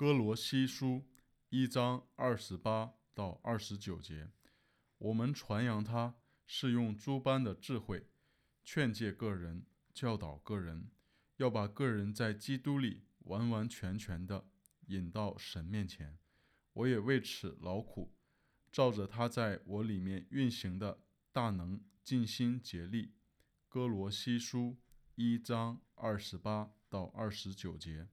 哥罗西书一章二十八到二十九节，我们传扬他是用诸般的智慧，劝诫个人，教导个人，要把个人在基督里完完全全的引到神面前，我也为此劳苦，照着他在我里面运行的大能，尽心竭力。哥罗西书一章二十八到二十九节。